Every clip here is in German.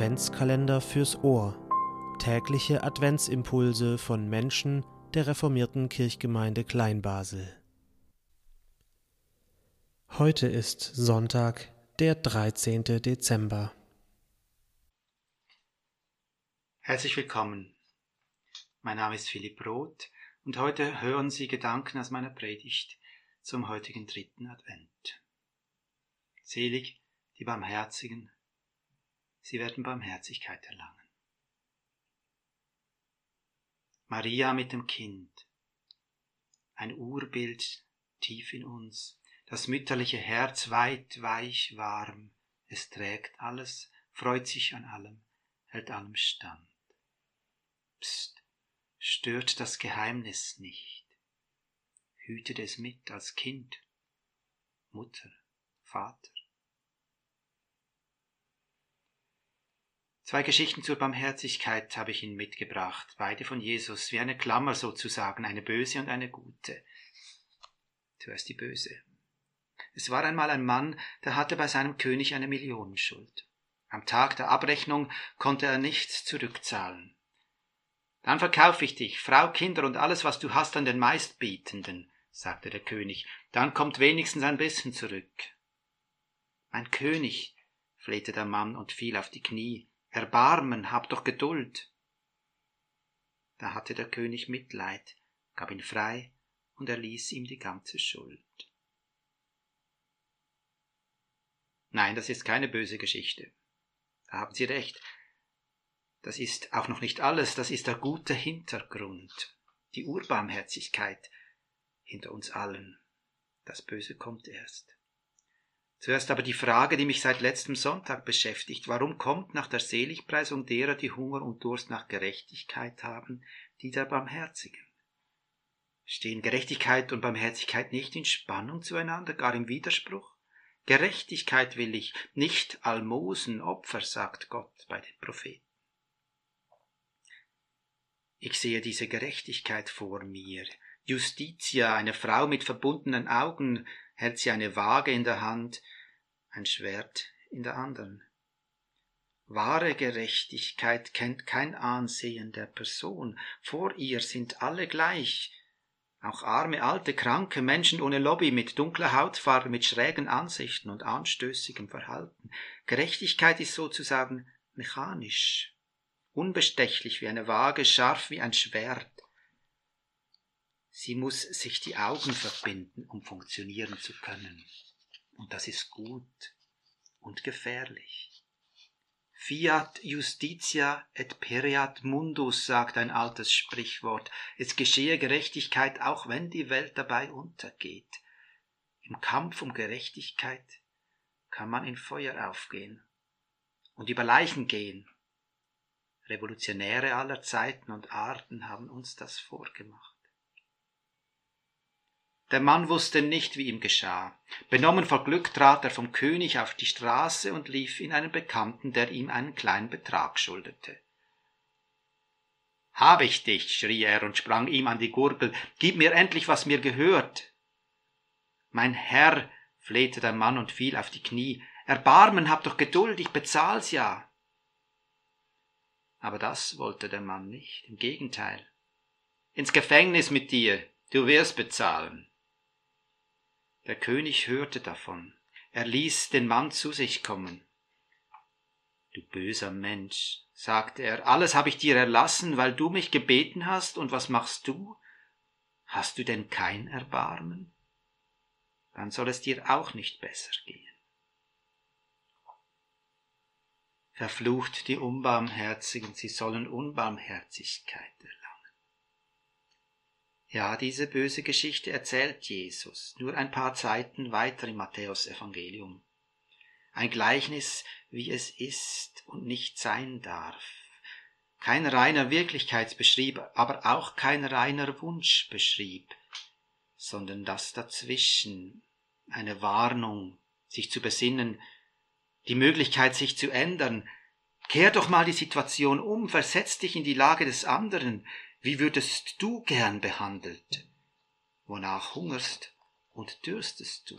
Adventskalender fürs Ohr. Tägliche Adventsimpulse von Menschen der reformierten Kirchgemeinde Kleinbasel. Heute ist Sonntag, der 13. Dezember. Herzlich willkommen. Mein Name ist Philipp Roth und heute hören Sie Gedanken aus meiner Predigt zum heutigen dritten Advent. Selig die Barmherzigen, sie werden Barmherzigkeit erlangen. Maria mit dem Kind, ein Urbild tief in uns, das mütterliche Herz weit, weich, warm, es trägt alles, freut sich an allem, hält allem stand. Psst, stört das Geheimnis nicht, hütet es mit als Kind, Mutter, Vater. Zwei Geschichten zur Barmherzigkeit habe ich Ihnen mitgebracht, beide von Jesus, wie eine Klammer sozusagen, eine böse und eine gute. Zuerst die böse. Es war einmal ein Mann, der hatte bei seinem König eine Millionenschuld. Am Tag der Abrechnung konnte er nichts zurückzahlen. Dann verkaufe ich dich, Frau, Kinder und alles, was du hast, an den Meistbietenden, sagte der König, dann kommt wenigstens ein bisschen zurück. Mein König, flehte der Mann und fiel auf die Knie, Erbarmen, hab doch Geduld. Da hatte der König Mitleid, gab ihn frei und erließ ihm die ganze Schuld. Nein, das ist keine böse Geschichte. Da haben Sie recht. Das ist auch noch nicht alles, das ist der gute Hintergrund, die Urbarmherzigkeit hinter uns allen. Das Böse kommt erst. Zuerst aber die Frage, die mich seit letztem Sonntag beschäftigt. Warum kommt nach der Seligpreisung derer, die Hunger und Durst nach Gerechtigkeit haben, die der Barmherzigen? Stehen Gerechtigkeit und Barmherzigkeit nicht in Spannung zueinander, gar im Widerspruch? Gerechtigkeit will ich, nicht Almosen, Opfer, sagt Gott bei den Propheten. Ich sehe diese Gerechtigkeit vor mir. Justitia, eine Frau mit verbundenen Augen, hält sie eine Waage in der Hand, ein Schwert in der anderen. Wahre Gerechtigkeit kennt kein Ansehen der Person, vor ihr sind alle gleich, auch arme, alte, kranke Menschen ohne Lobby, mit dunkler Hautfarbe, mit schrägen Ansichten und anstößigem Verhalten. Gerechtigkeit ist sozusagen mechanisch, unbestechlich wie eine Waage, scharf wie ein Schwert. Sie muss sich die Augen verbinden, um funktionieren zu können. Und das ist gut und gefährlich. Fiat justitia et pereat mundus, sagt ein altes Sprichwort. Es geschehe Gerechtigkeit, auch wenn die Welt dabei untergeht. Im Kampf um Gerechtigkeit kann man in Feuer aufgehen und über Leichen gehen. Revolutionäre aller Zeiten und Arten haben uns das vorgemacht. Der Mann wusste nicht, wie ihm geschah. Benommen vor Glück trat er vom König auf die Straße und lief in einen Bekannten, der ihm einen kleinen Betrag schuldete. Hab ich dich, schrie er und sprang ihm an die Gurgel, gib mir endlich, was mir gehört. Mein Herr, flehte der Mann und fiel auf die Knie, Erbarmen, hab doch Geduld, ich bezahl's ja. Aber das wollte der Mann nicht, im Gegenteil. Ins Gefängnis mit dir, du wirst bezahlen. Der König hörte davon. Er ließ den Mann zu sich kommen. Du böser Mensch, sagte er, alles habe ich dir erlassen, weil du mich gebeten hast, und was machst du? Hast du denn kein Erbarmen? Dann soll es dir auch nicht besser gehen. Verflucht die Unbarmherzigen, sie sollen Unbarmherzigkeit erlangen. Ja, diese böse Geschichte erzählt Jesus nur ein paar Zeiten weiter im Matthäusevangelium. Ein Gleichnis, wie es ist und nicht sein darf. Kein reiner Wirklichkeitsbeschrieb, aber auch kein reiner Wunschbeschrieb, sondern das dazwischen, eine Warnung, sich zu besinnen, die Möglichkeit, sich zu ändern. Kehr doch mal die Situation um, versetz dich in die Lage des anderen, wie würdest du gern behandelt? Wonach hungerst und dürstest du?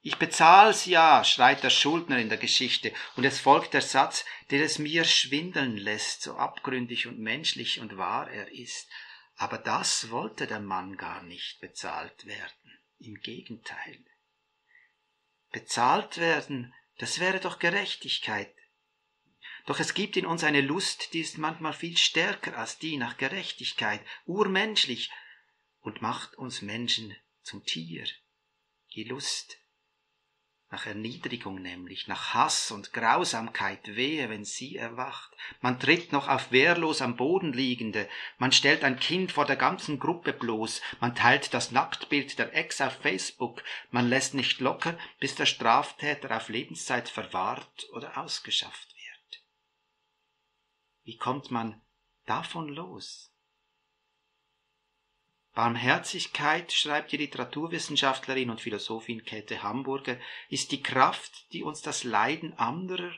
Ich bezahl's ja, schreit der Schuldner in der Geschichte, und es folgt der Satz, der es mir schwindeln lässt, so abgründig und menschlich und wahr er ist. Aber das wollte der Mann gar nicht bezahlt werden. Im Gegenteil. Bezahlt werden, das wäre doch Gerechtigkeit. Doch es gibt in uns eine Lust, die ist manchmal viel stärker als die nach Gerechtigkeit, urmenschlich, und macht uns Menschen zum Tier. Die Lust nach Erniedrigung nämlich, nach Hass und Grausamkeit wehe, wenn sie erwacht. Man tritt noch auf wehrlos am Boden liegende, man stellt ein Kind vor der ganzen Gruppe bloß, man teilt das Nacktbild der Ex auf Facebook, man lässt nicht locker, bis der Straftäter auf Lebenszeit verwahrt oder ausgeschafft. Wie kommt man davon los? Barmherzigkeit, schreibt die Literaturwissenschaftlerin und Philosophin Käthe Hamburger, ist die Kraft, die uns das Leiden anderer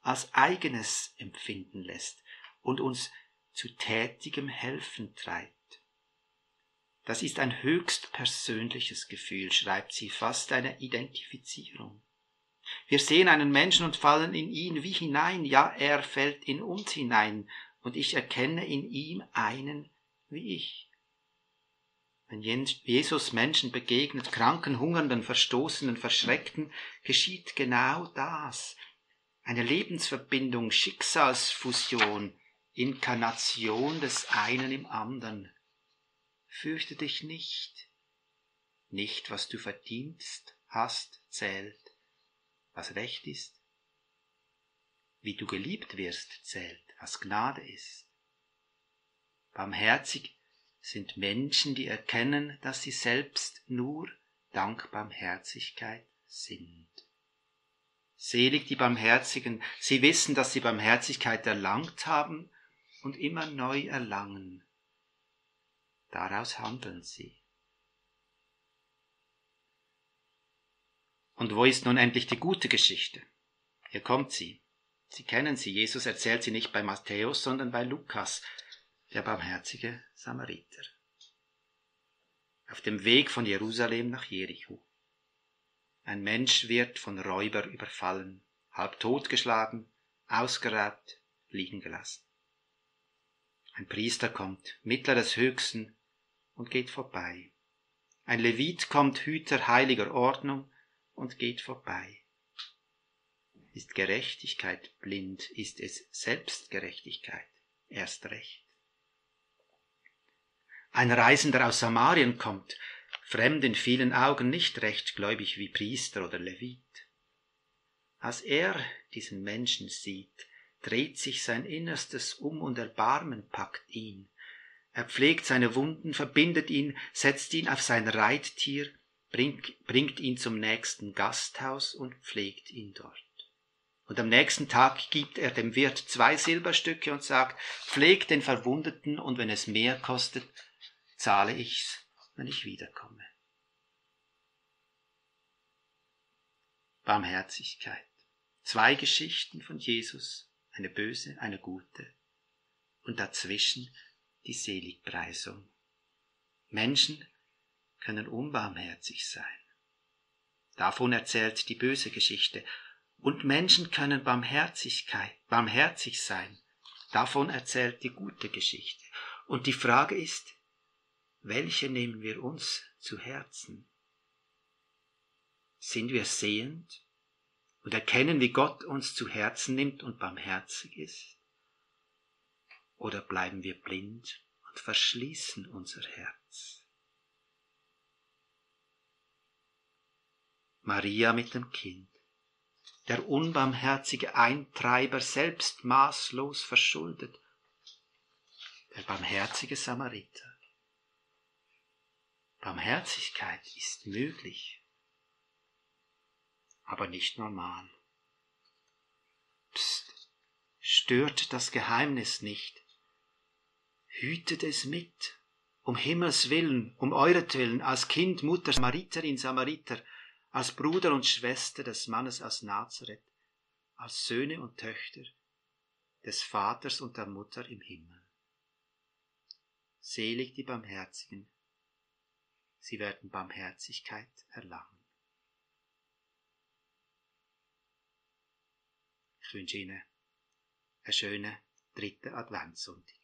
als eigenes empfinden lässt und uns zu tätigem Helfen treibt. Das ist ein höchst persönliches Gefühl, schreibt sie, fast eine Identifizierung. Wir sehen einen Menschen und fallen in ihn wie hinein, ja, er fällt in uns hinein, und ich erkenne in ihm einen wie ich. Wenn Jesus Menschen begegnet, kranken, hungernden, verstoßenen, verschreckten, geschieht genau das. Eine Lebensverbindung, Schicksalsfusion, Inkarnation des einen im anderen. Fürchte dich nicht. Nicht, was du verdienst, hast, zählt. Was Recht ist. Wie du geliebt wirst, zählt, was Gnade ist. Barmherzig sind Menschen, die erkennen, dass sie selbst nur dank Barmherzigkeit sind. Selig die Barmherzigen, sie wissen, dass sie Barmherzigkeit erlangt haben und immer neu erlangen. Daraus handeln sie. Und wo ist nun endlich die gute Geschichte? Hier kommt sie. Sie kennen sie. Jesus erzählt sie nicht bei Matthäus, sondern bei Lukas der barmherzige Samariter. Auf dem Weg von Jerusalem nach Jericho. Ein Mensch wird von Räuber überfallen, halb totgeschlagen, ausgeraubt, liegen gelassen. Ein Priester kommt, Mittler des Höchsten, und geht vorbei. Ein Levit kommt, Hüter heiliger Ordnung, und geht vorbei. Ist Gerechtigkeit blind, ist es Selbstgerechtigkeit erst recht. Ein Reisender aus Samarien kommt, fremd in vielen Augen, nicht recht gläubig wie Priester oder Levit. Als er diesen Menschen sieht, dreht sich sein Innerstes um und Erbarmen packt ihn. Er pflegt seine Wunden, verbindet ihn, setzt ihn auf sein Reittier, bringt, bringt ihn zum nächsten Gasthaus und pflegt ihn dort. Und am nächsten Tag gibt er dem Wirt zwei Silberstücke und sagt, pflegt den Verwundeten und wenn es mehr kostet, zahle ich's, wenn ich wiederkomme. Barmherzigkeit. Zwei Geschichten von Jesus, eine böse, eine gute, und dazwischen die Seligpreisung. Menschen können unbarmherzig sein. Davon erzählt die böse Geschichte. Und Menschen können Barmherzigkeit, barmherzig sein. Davon erzählt die gute Geschichte. Und die Frage ist, welche nehmen wir uns zu Herzen? Sind wir sehend und erkennen, wie Gott uns zu Herzen nimmt und barmherzig ist? Oder bleiben wir blind und verschließen unser Herz? Maria mit dem Kind, der unbarmherzige Eintreiber selbst maßlos verschuldet, der barmherzige Samariter. Barmherzigkeit ist möglich, aber nicht normal. Psst, stört das Geheimnis nicht. Hütet es mit, um Himmels willen, um euretwillen, als Kind, Mutter, Samariterin, Samariter, als Bruder und Schwester des Mannes aus Nazareth, als Söhne und Töchter des Vaters und der Mutter im Himmel. Selig die Barmherzigen, sie werden Barmherzigkeit erlangen. Ich wünsche Ihnen eine schöne dritte Adventssonntag.